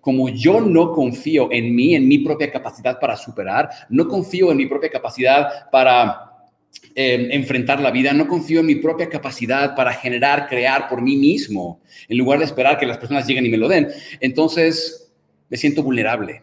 como yo no confío en mí, en mi propia capacidad para superar, no confío en mi propia capacidad para eh, enfrentar la vida, no confío en mi propia capacidad para generar, crear por mí mismo, en lugar de esperar que las personas lleguen y me lo den. Entonces, me siento vulnerable,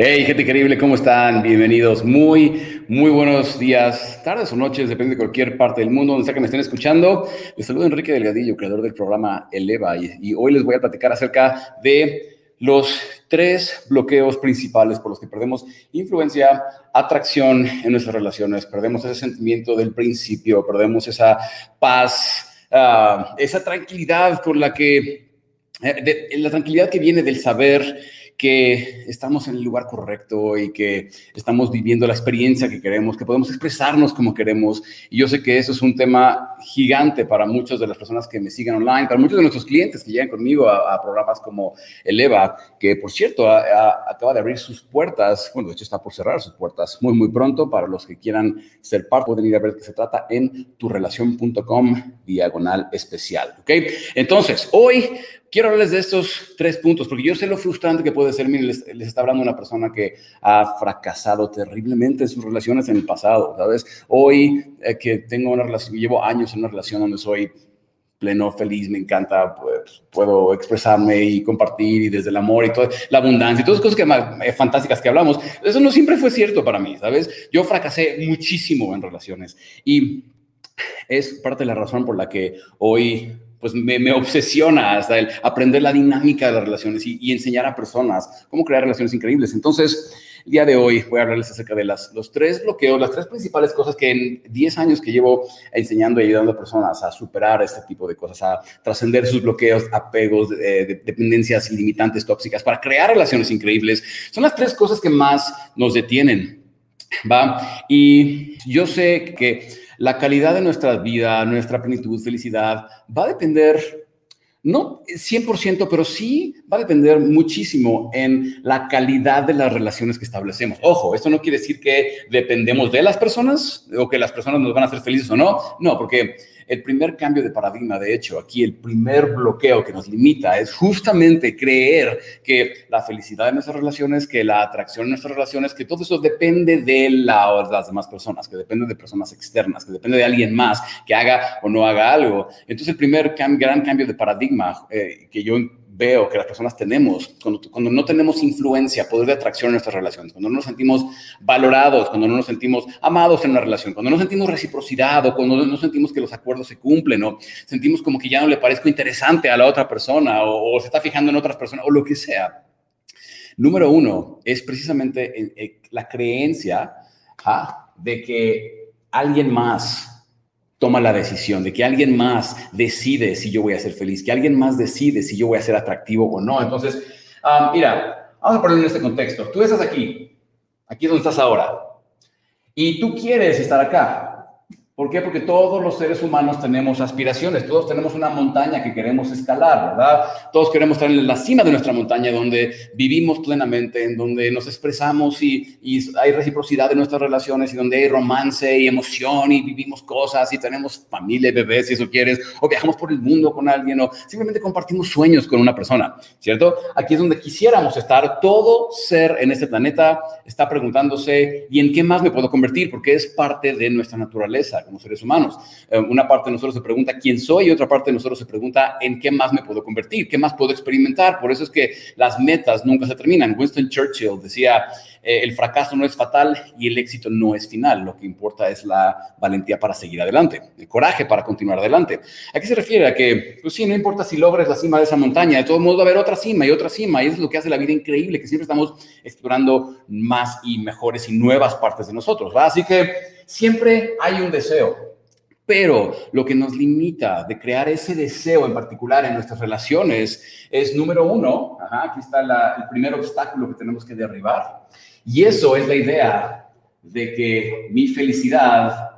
Hey, gente increíble, ¿cómo están? Bienvenidos. Muy, muy buenos días, tardes o noches, depende de cualquier parte del mundo donde sea que me estén escuchando. Les saludo Enrique Delgadillo, creador del programa Eleva, y, hoy les voy a platicar acerca de los tres bloqueos principales por los que perdemos influencia, atracción en nuestras relaciones, perdemos ese sentimiento del principio, perdemos esa paz, ah, esa tranquilidad con la que, eh, la tranquilidad que viene del saber que estamos en el lugar correcto y que estamos viviendo la experiencia que queremos, que podemos expresarnos como queremos. Y yo sé que eso es un tema gigante para muchas de las personas que me siguen online, para muchos de nuestros clientes que llegan conmigo a, programas como Eleva, que por cierto acaba de abrir sus puertas, bueno, de hecho está por cerrar sus puertas muy, muy pronto. Para los que quieran ser parte, pueden ir a ver qué se trata en turrelación.com diagonal especial. ¿Ok? Entonces, hoy quiero hablarles de estos tres puntos, porque yo sé lo frustrante que puede ser. les, está hablando una persona que ha fracasado terriblemente en sus relaciones en el pasado, ¿sabes? Hoy eh, que tengo una relación, llevo años en una relación donde soy pleno, feliz, me encanta, pues, puedo expresarme y compartir y desde el amor y toda la abundancia y todas las cosas que, eh, fantásticas que hablamos. Eso no siempre fue cierto para mí, ¿sabes? Yo fracasé muchísimo en relaciones y es parte de la razón por la que hoy pues me, obsesiona hasta el aprender la dinámica de las relaciones y, enseñar a personas cómo crear relaciones increíbles. Entonces, el día de hoy voy a hablarles acerca de las, los tres bloqueos, las tres principales cosas que en 10 años que llevo enseñando y ayudando a personas a superar este tipo de cosas, a trascender sus bloqueos, apegos, de, dependencias ilimitantes, tóxicas, para crear relaciones increíbles, son las tres cosas que más nos detienen. ¿Va? Y yo sé que la calidad de nuestra vida, nuestra plenitud, felicidad, va a depender, no 100%, pero sí va a depender muchísimo en la calidad de las relaciones que establecemos. Ojo, esto no quiere decir que dependemos de las personas o que las personas nos van a hacer felices o no. No, porque el primer cambio de paradigma, de hecho, aquí el primer bloqueo que nos limita es justamente creer que la felicidad de nuestras relaciones, que la atracción de nuestras relaciones, que todo eso depende de las demás personas, que depende de personas externas, que depende de alguien más que haga o no haga algo. Entonces, el primer gran cambio de paradigma eh, que yo veo que las personas tenemos, cuando, cuando, no tenemos influencia, poder de atracción en nuestras relaciones, cuando no nos sentimos valorados, cuando no nos sentimos amados en una relación, cuando no sentimos reciprocidad o cuando no sentimos que los acuerdos se cumplen o sentimos como que ya no le parezco interesante a la otra persona o, se está fijando en otras personas o lo que sea. Número uno es precisamente la creencia ¿ah? de que alguien más toma la decisión, de que alguien más decide si yo voy a ser feliz, que alguien más decide si yo voy a ser atractivo o no. Entonces, mira, vamos a ponerlo en este contexto. Tú estás aquí, aquí es donde estás ahora, y tú quieres estar acá. ¿Por qué? Porque todos los seres humanos tenemos aspiraciones, todos tenemos una montaña que queremos escalar, ¿verdad? Todos queremos estar en la cima de nuestra montaña donde vivimos plenamente, en donde nos expresamos y, hay reciprocidad en nuestras relaciones y donde hay romance y emoción y vivimos cosas y tenemos familia, bebés, si eso quieres, o viajamos por el mundo con alguien o simplemente compartimos sueños con una persona, ¿cierto? Aquí es donde quisiéramos estar. Todo ser en este planeta está preguntándose, ¿y en qué más me puedo convertir? Porque es parte de nuestra naturaleza como seres humanos. Eh, una parte de nosotros se pregunta quién soy y otra parte de nosotros se pregunta en qué más me puedo convertir, qué más puedo experimentar. Por eso es que las metas nunca se terminan. Winston Churchill decía, eh, el fracaso no es fatal y el éxito no es final. Lo que importa es la valentía para seguir adelante, el coraje para continuar adelante. ¿A qué se refiere? A que, pues sí, no importa si logres la cima de esa montaña, de todos modos va a haber otra cima y otra cima. Y eso es lo que hace la vida increíble, que siempre estamos explorando más y mejores y nuevas partes de nosotros. Así que siempre hay un deseo. Pero lo que nos limita de crear ese deseo en particular en nuestras relaciones es, número uno, aquí está el primer obstáculo que tenemos que derribar, y eso es la idea de que mi felicidad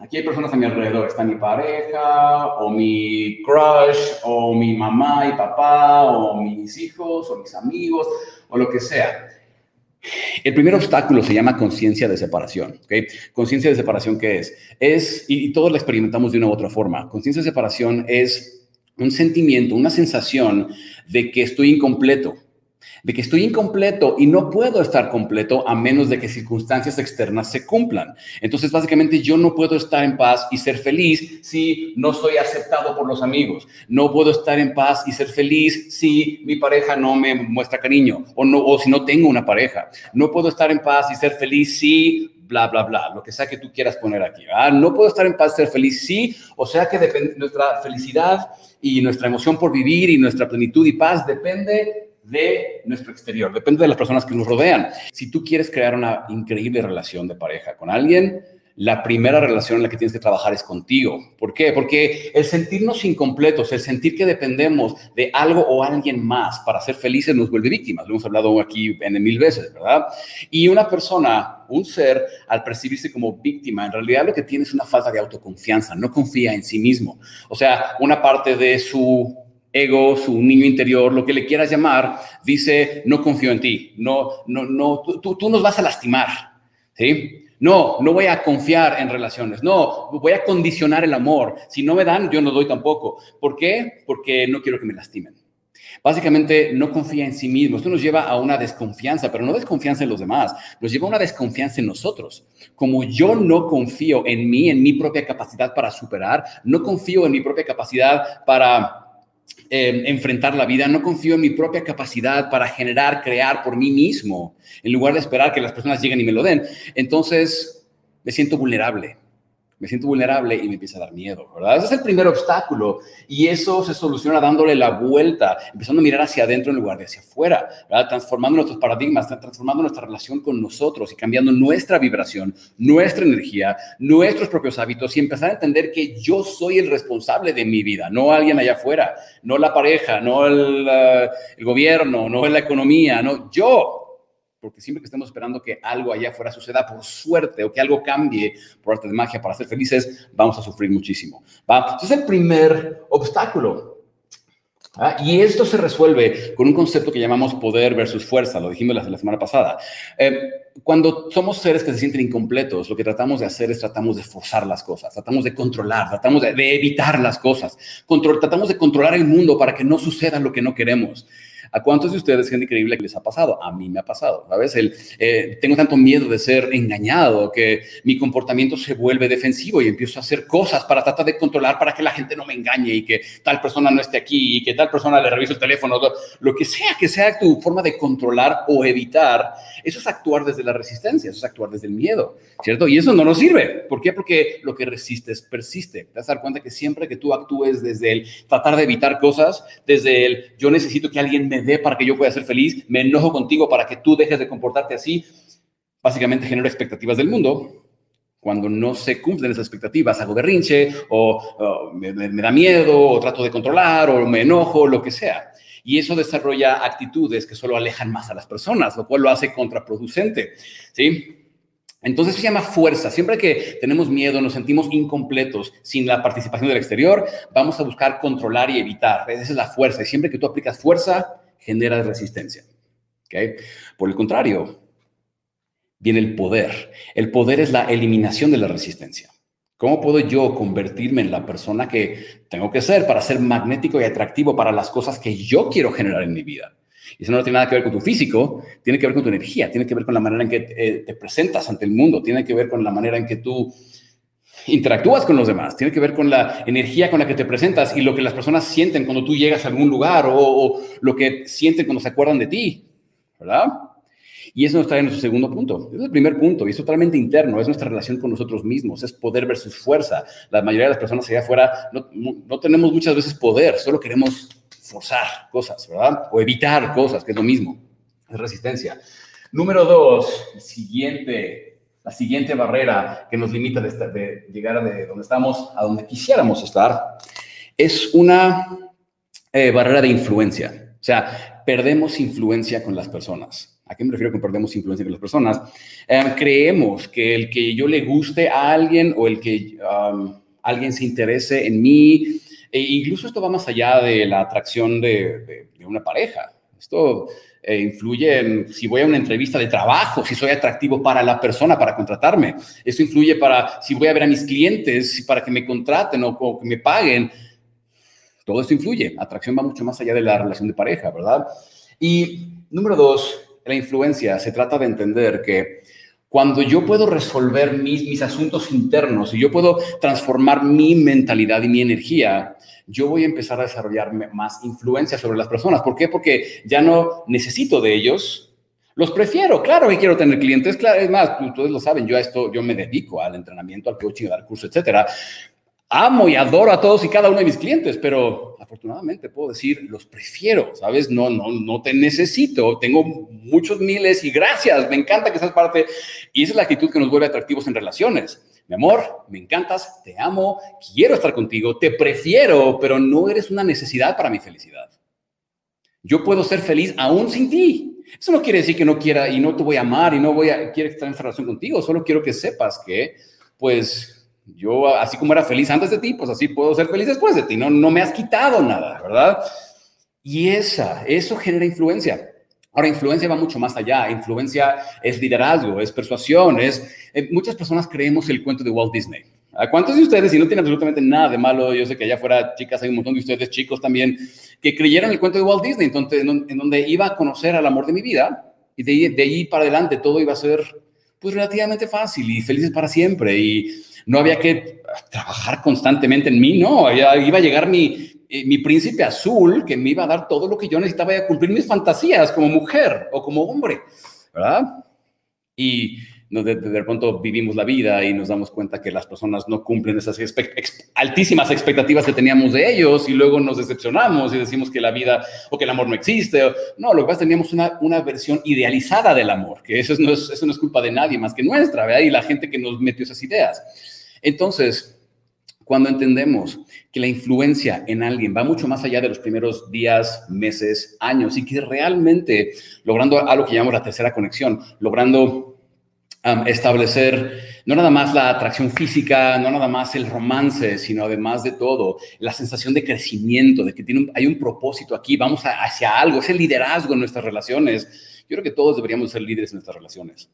Aquí hay personas a mi alrededor. Está mi pareja, o mi crush, o mi mamá y papá, o mis hijos, o mis amigos, o lo que sea. El primer obstáculo se llama conciencia de separación. ¿okay? Conciencia de separación, ¿qué es? Es, y, todos la experimentamos de una u otra forma. Conciencia de separación es un sentimiento, una sensación de que estoy incompleto, de que estoy incompleto y no puedo estar completo a menos de que circunstancias externas se cumplan. Entonces, básicamente, yo no puedo estar en paz y ser feliz si no soy aceptado por los amigos. No puedo estar en paz y ser feliz si mi pareja no me muestra cariño o, no, o si no tengo una pareja. No puedo estar en paz y ser feliz si bla, bla, bla, lo que sea que tú quieras poner aquí. No puedo estar en paz, ser feliz, sí, o sea que nuestra felicidad y nuestra emoción por vivir y nuestra plenitud y paz depende de nuestro exterior, depende de las personas que nos rodean. Si tú quieres crear una increíble relación de pareja con alguien, la primera relación en la que tienes que trabajar es contigo. ¿Por qué? Porque el sentirnos incompletos, el sentir que dependemos de algo o alguien más para ser felices nos vuelve víctimas. Lo hemos hablado aquí en mil veces, ¿verdad? Y una persona, un ser, al percibirse como víctima, en realidad lo que tiene es una falta de autoconfianza, no confía en sí mismo. O sea, una parte de su ego, su niño interior, lo que le quieras llamar, dice, no confío en ti, no, no, no, tú, tú nos vas a lastimar, ¿sí? No, no voy a confiar en relaciones. No, voy a condicionar el amor. Si no me dan, yo no doy tampoco. ¿Por qué? Porque no quiero que me lastimen. Básicamente, no confía en sí mismo. Esto nos lleva a una desconfianza, pero no desconfianza en los demás, nos lleva a una desconfianza en nosotros. Como yo no confío en mí, en mi propia capacidad para superar, no confío en mi propia capacidad para eh, enfrentar la vida, no confío en mi propia capacidad para generar, crear por mí mismo, en lugar de esperar que las personas lleguen y me lo den. Entonces, me siento vulnerable me siento vulnerable y me empieza a dar miedo, ¿verdad? Ese es el primer obstáculo y eso se soluciona dándole la vuelta, empezando a mirar hacia adentro en lugar de hacia afuera, ¿verdad? Transformando nuestros paradigmas, transformando nuestra relación con nosotros y cambiando nuestra vibración, nuestra energía, nuestros propios hábitos y empezar a entender que yo soy el responsable de mi vida, no alguien allá afuera, no la pareja, no el, el gobierno, no la economía, no, yo porque siempre que estemos esperando que algo allá afuera suceda por suerte o que algo cambie por arte de magia para ser felices, vamos a sufrir muchísimo. ¿va? Ese es el primer obstáculo. Y esto se resuelve con un concepto que llamamos poder versus fuerza, lo dijimos la, semana pasada. Eh, cuando somos seres que se sienten incompletos, lo que tratamos de hacer es tratamos de forzar las cosas, tratamos de controlar, tratamos de, de evitar las cosas, Control, tratamos de controlar el mundo para que no suceda lo que no queremos. ¿A cuántos de ustedes, gente increíble, que les ha pasado? A mí me ha pasado, ¿sabes? El, eh, tengo tanto miedo de ser engañado que mi comportamiento se vuelve defensivo y empiezo a hacer cosas para tratar de controlar para que la gente no me engañe y que tal persona no esté aquí y que tal persona le revise el teléfono, lo que sea que sea tu forma de controlar o evitar, eso es actuar desde la resistencia, eso es actuar desde el miedo, ¿cierto? Y eso no nos sirve. ¿Por qué? Porque lo que resistes persiste. Te vas a dar cuenta que siempre que tú actúes desde el tratar de evitar cosas, desde el yo necesito que alguien me dé para que yo pueda ser feliz, me enojo contigo para que tú dejes de comportarte así. Básicamente genero expectativas del mundo. Cuando no se cumplen esas expectativas, hago berrinche o, me, me da miedo o trato de controlar o me enojo, lo que sea. Y eso desarrolla actitudes que solo alejan más a las personas, lo cual lo hace contraproducente. ¿sí? Entonces se llama fuerza. Siempre que tenemos miedo, nos sentimos incompletos sin la participación del exterior, vamos a buscar controlar y evitar. Esa es la fuerza. Y siempre que tú aplicas fuerza, generas resistencia. ¿Okay? Por el contrario, viene el poder. El poder es la eliminación de la resistencia. ¿Cómo puedo yo convertirme en la persona que tengo que ser para ser magnético y atractivo para las cosas que yo quiero generar en mi vida? Y eso no tiene nada que ver con tu físico, tiene que ver con tu energía, tiene que ver con la manera en que eh, te presentas ante el mundo, tiene que ver con la manera en que tú interactúas con los demás, tiene que ver con la energía con la que te presentas y lo que las personas sienten cuando tú llegas a algún lugar o, lo que sienten cuando se acuerdan de ti, ¿verdad? Y eso nos trae nuestro segundo punto. Es el primer punto y es totalmente interno, es nuestra relación con nosotros mismos, es poder versus fuerza. La mayoría de las personas allá afuera no, no tenemos muchas veces poder, solo queremos forzar cosas, ¿verdad? O evitar cosas, que es lo mismo, es resistencia. Número dos, siguiente, la siguiente barrera que nos limita de, llegar de donde estamos a donde quisiéramos estar, es una eh, barrera de influencia. O sea, perdemos influencia con las personas. ¿A qué me refiero con perdemos influencia con las personas? Em, creemos que el que yo le guste a alguien o el que alguien se interese en mí, e incluso esto va más allá de la atracción de, una pareja. Esto eh, influye en si voy a una entrevista de trabajo, si soy atractivo para la persona, para contratarme. Esto influye para si voy a ver a mis clientes, para que me contraten o, o que me paguen. Todo esto influye. Atracción va mucho más allá de la relación de pareja, ¿verdad? Y número dos, la influencia. Se trata de entender que cuando yo puedo resolver mis, asuntos internos y yo puedo transformar mi mentalidad y mi energía, yo voy a empezar a desarrollar más influencia sobre las personas. ¿Por qué? Porque ya no necesito de ellos, los prefiero, claro que quiero tener clientes, claro, es más, ustedes lo saben, yo a esto, yo me dedico al entrenamiento, al coaching, al curso, etcétera. Amo y adoro a todos y cada uno de mis clientes, pero afortunadamente puedo decir, los prefiero, ¿sabes? No, no, no te necesito, tengo muchos miles y gracias, me encanta que seas parte. Y esa es la actitud que nos vuelve atractivos en relaciones. Mi amor, me encantas, te amo, quiero estar contigo, te prefiero, pero no eres una necesidad para mi felicidad. Yo puedo ser feliz aún sin ti. Eso no quiere decir que no quiera y no te voy a amar y no voy a quiero estar en relación contigo, solo quiero que sepas que pues yo, así como era feliz antes de ti, pues así puedo ser feliz después de ti. No, no me has quitado nada, ¿verdad? Y esa, eso genera influencia. Ahora, influencia va mucho más allá. Influencia es liderazgo, es persuasión, es... Eh, muchas personas creemos el cuento de Walt Disney. ¿A cuántos de ustedes, y no tiene absolutamente nada de malo, yo sé que allá afuera, chicas, hay un montón de ustedes, chicos también, que creyeron el cuento de Walt Disney, entonces, en, donde iba a conocer al amor de mi vida, y de, de ahí para adelante todo iba a ser, pues, relativamente fácil y felices para siempre. Y no había que trabajar constantemente en mí, no, iba a llegar mi, eh, mi príncipe azul que me iba a dar todo lo que yo necesitaba y a cumplir mis fantasías como mujer o como hombre, ¿verdad? Y de, de, pronto vivimos la vida y nos damos cuenta que las personas no cumplen esas altísimas expectativas que teníamos de ellos y luego nos decepcionamos y decimos que la vida o que el amor no existe. No, lo que pasa es que teníamos una, una versión idealizada del amor, que eso no, es, eso no es culpa de nadie más que nuestra, ¿verdad? Y la gente que nos metió esas ideas. Entonces, cuando entendemos que la influencia en alguien va mucho más allá de los primeros días, meses, años, y que realmente logrando algo que llamamos la tercera conexión, logrando establecer no nada más la atracción física, no nada más el romance, sino además de todo, la sensación de crecimiento, de que tiene hay un propósito aquí, vamos hacia algo, es el liderazgo en nuestras relaciones. Yo creo que todos deberíamos ser líderes en nuestras relaciones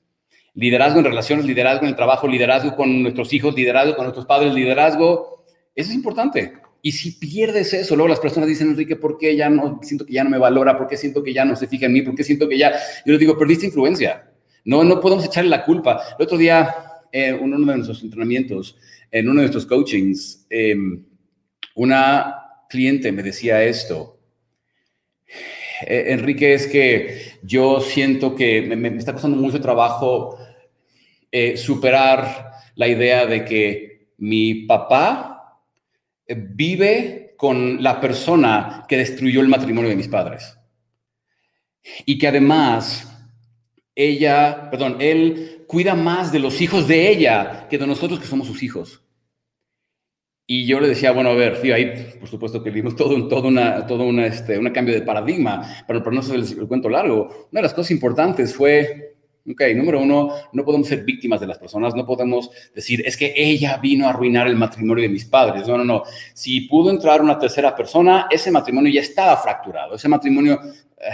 liderazgo en relaciones, liderazgo en el trabajo, liderazgo con nuestros hijos, liderazgo con nuestros padres, liderazgo. Eso es importante. Y si pierdes eso, luego las personas dicen, Enrique, ¿por qué ya no siento que ya no me valora? ¿Por qué siento que ya no se fija en mí? ¿Por qué siento que ya? Yo les digo, perdiste influencia. No, no podemos echarle la culpa. El otro día, en uno de nuestros entrenamientos, en uno de nuestros coachings, em, una cliente me decía esto. Eh, Enrique, es que yo siento que me, está costando mucho trabajo eh, superar la idea de que mi papá eh, vive con la persona que destruyó el matrimonio de mis padres. Y que además ella, perdón, él cuida más de los hijos de ella que de nosotros que somos sus hijos. Y yo le decía, bueno, a ver, tío, ahí por supuesto que vimos todo, un, todo, una, todo una, este, una cambio de paradigma, pero, pero no el, el cuento largo. Una de las cosas importantes fue Ok, número uno, no podemos ser víctimas de las personas, no podemos decir, es que ella vino a arruinar el matrimonio de mis padres. No, no, no. Si pudo entrar una tercera persona, ese matrimonio ya estaba fracturado. Ese matrimonio, eh,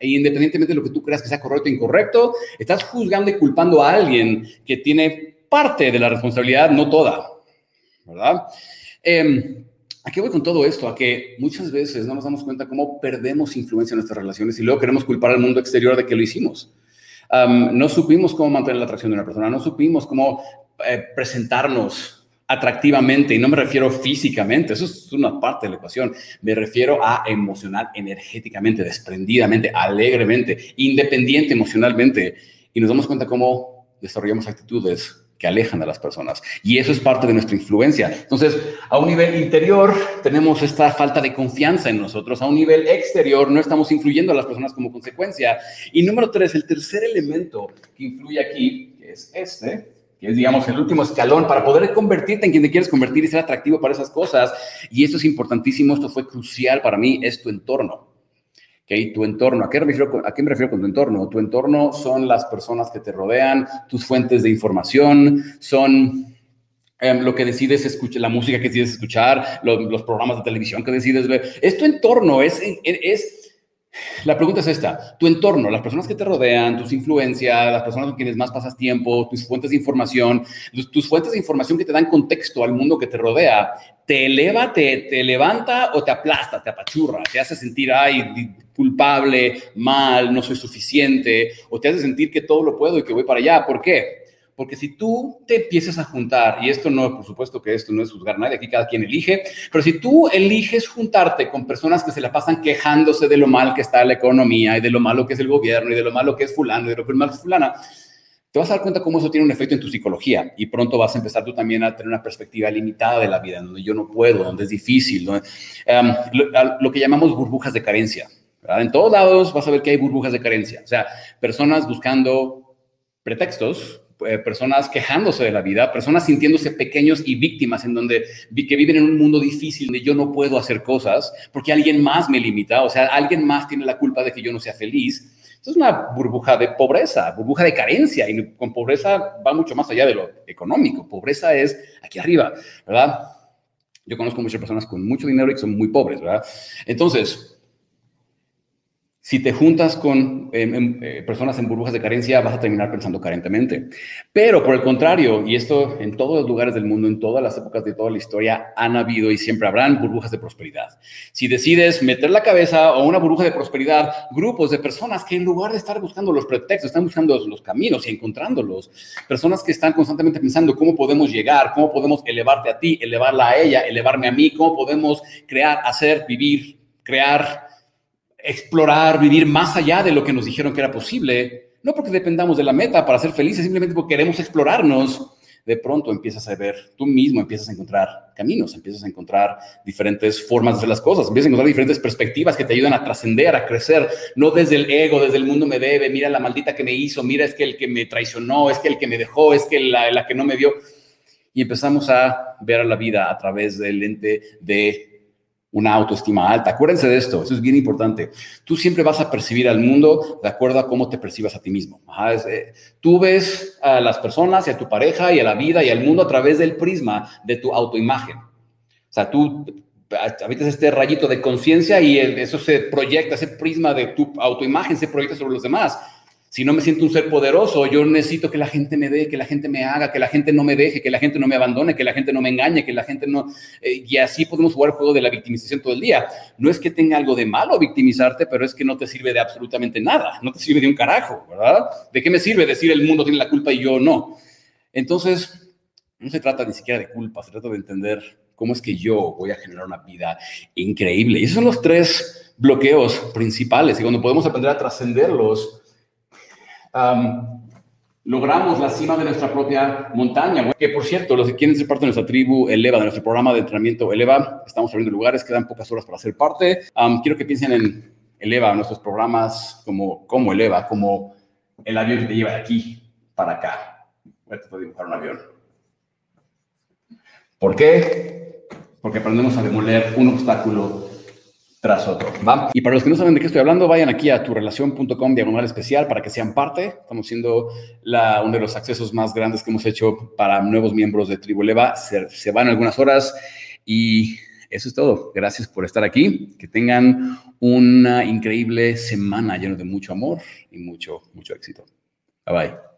independientemente de lo que tú creas que sea correcto o incorrecto, estás juzgando y culpando a alguien que tiene parte de la responsabilidad, no toda. ¿Verdad? Eh, ¿A qué voy con todo esto? A que muchas veces no nos damos cuenta cómo perdemos influencia en nuestras relaciones y luego queremos culpar al mundo exterior de que lo hicimos no supimos cómo mantener la atracción de una persona, no supimos cómo eh, presentarnos atractivamente, y no me refiero físicamente, eso es una parte de la ecuación, me refiero a emocional, energéticamente, desprendidamente, alegremente, independiente emocionalmente, y nos damos cuenta cómo desarrollamos actitudes que alejan a las personas. Y eso es parte de nuestra influencia. Entonces, a un nivel interior tenemos esta falta de confianza en nosotros, a un nivel exterior no estamos influyendo a las personas como consecuencia. Y número tres, el tercer elemento que influye aquí, que es este, que es, digamos, el último escalón para poder convertirte en quien te quieres convertir y ser atractivo para esas cosas. Y esto es importantísimo, esto fue crucial para mí, es tu entorno. ¿Okay? Tu entorno, ¿a qué, refiero, ¿a qué me refiero con tu entorno? Tu entorno son las personas que te rodean, tus fuentes de información, son em, lo que decides escuchar, la música que decides escuchar, los, programas de televisión que decides ver. Es tu entorno, es, es la pregunta es esta, tu entorno, las personas que te rodean, tus influencias, las personas con quienes más pasas tiempo, tus fuentes de información, tus, fuentes de información que te dan contexto al mundo que te rodea, te eleva, te, te levanta o te aplasta, te apachurra, te hace sentir, ay, culpable, mal, no soy suficiente, o te hace sentir que todo lo puedo y que voy para allá. ¿Por qué? Porque si tú te empiezas a juntar, y esto no, por supuesto que esto no es juzgar a nadie, aquí cada quien elige, pero si tú eliges juntarte con personas que se la pasan quejándose de lo mal que está la economía y de lo malo que es el gobierno y de lo malo que es fulano y de lo que es malo fulana, te vas a dar cuenta cómo eso tiene un efecto en tu psicología y pronto vas a empezar tú también a tener una perspectiva limitada de la vida, donde yo no puedo, donde es difícil, em, lo, que llamamos burbujas de carencia. En todos lados vas a ver que hay burbujas de carencia, o sea, personas buscando pretextos eh, personas quejándose de la vida, personas sintiéndose pequeños y víctimas en donde que viven en un mundo difícil donde yo no puedo hacer cosas porque alguien más me limita, o sea, alguien más tiene la culpa de que yo no sea feliz. Esto es una burbuja de pobreza, burbuja de carencia y con pobreza va mucho más allá de lo económico. Pobreza es aquí arriba, ¿verdad? Yo conozco muchas personas con mucho dinero y que son muy pobres, ¿verdad? Entonces, si te juntas con em, em, eh, personas en burbujas de carencia, vas a terminar pensando carentemente. Pero por el contrario, y esto en todos los lugares del mundo, en todas las épocas de toda la historia, han habido y siempre habrán burbujas de prosperidad. Si decides meter la cabeza o una burbuja de prosperidad, grupos de personas que en lugar de estar buscando los pretextos, están buscando los caminos y encontrándolos. Personas que están constantemente pensando cómo podemos llegar, cómo podemos elevarte a ti, elevarla a ella, elevarme a mí, cómo podemos crear, hacer, vivir, crear explorar, vivir más allá de lo que nos dijeron que era posible, no porque dependamos de la meta para ser felices, simplemente porque queremos explorarnos, de pronto empiezas a ver, tú mismo empiezas a encontrar caminos, empiezas a encontrar diferentes formas de hacer las cosas, empiezas a encontrar diferentes perspectivas que te ayudan a trascender, a crecer, no desde el ego, desde el mundo me debe, mira la maldita que me hizo, mira es que el que me traicionó, es que el que me dejó, es que la, la que no me dio. Y empezamos a ver a la vida a través del lente de una autoestima alta. Acuérdense de esto, eso es bien importante. Tú siempre vas a percibir al mundo de acuerdo a cómo te percibas a ti mismo. Eh, tú ves a las personas y a tu pareja y a la vida y al mundo a través del prisma de tu autoimagen. O sea, tú habitas este rayito de conciencia y eso se proyecta, ese prisma de tu autoimagen se proyecta sobre los demás. Si no me siento un ser poderoso, yo necesito que la gente me dé, que la gente me haga, que la gente no me deje, que la gente no me abandone, que la gente no me engañe, que la gente no... Eh, y así podemos jugar el juego de la victimización todo el día. No es que tenga algo de malo victimizarte, pero es que no te sirve de absolutamente nada, no te sirve de un carajo, ¿verdad? ¿De qué me sirve decir el mundo tiene la culpa y yo no? Entonces, no se trata ni siquiera de culpa, se trata de entender cómo es que yo voy a generar una vida increíble. Y esos son los tres bloqueos principales y cuando podemos aprender a trascenderlos, logramos la cima de nuestra propia montaña. Que por cierto, los que quieren ser parte de nuestra tribu Eleva, de nuestro programa de entrenamiento Eleva, estamos abriendo lugares, quedan pocas horas para ser parte. quiero que piensen en Eleva, nuestros programas como, como Eleva, como el avión que te lleva de aquí para acá. Voy a dibujar un avión. ¿Por qué? Porque aprendemos a demoler un obstáculo tras otro. Y para los que no saben de qué estoy hablando, vayan aquí a turelación.com diagonal especial para que sean parte. Estamos siendo la, uno de los accesos más grandes que hemos hecho para nuevos miembros de Tribu Leva. Se, se van algunas horas y eso es todo. Gracias por estar aquí. Que tengan una increíble semana llena de mucho amor y mucho, mucho éxito. Bye bye.